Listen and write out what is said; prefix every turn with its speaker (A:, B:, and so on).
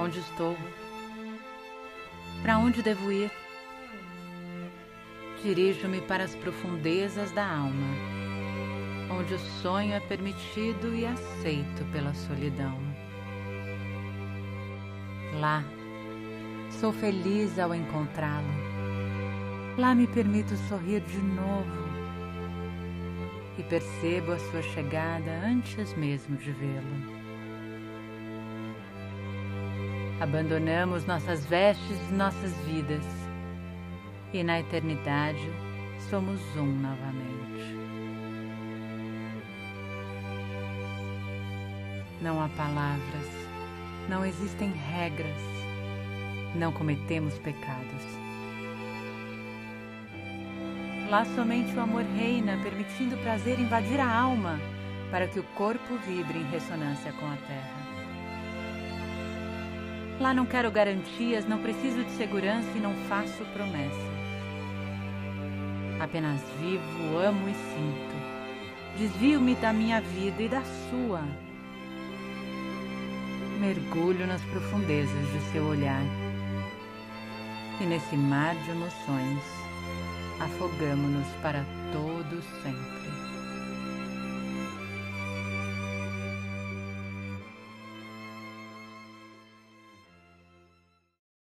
A: Onde estou? Para onde devo ir? Dirijo-me para as profundezas da alma, onde o sonho é permitido e aceito pela solidão. Lá, sou feliz ao encontrá-lo. Lá me permito sorrir de novo e percebo a sua chegada antes mesmo de vê-lo. Abandonamos nossas vestes e nossas vidas e na eternidade somos um novamente. Não há palavras, não existem regras, não cometemos pecados. Lá somente o amor reina, permitindo o prazer invadir a alma para que o corpo vibre em ressonância com a terra. Lá não quero garantias, não preciso de segurança e não faço promessas. Apenas vivo, amo e sinto. Desvio-me da minha vida e da sua. Mergulho nas profundezas de seu olhar. E nesse mar de emoções, afogamo-nos para todo sempre.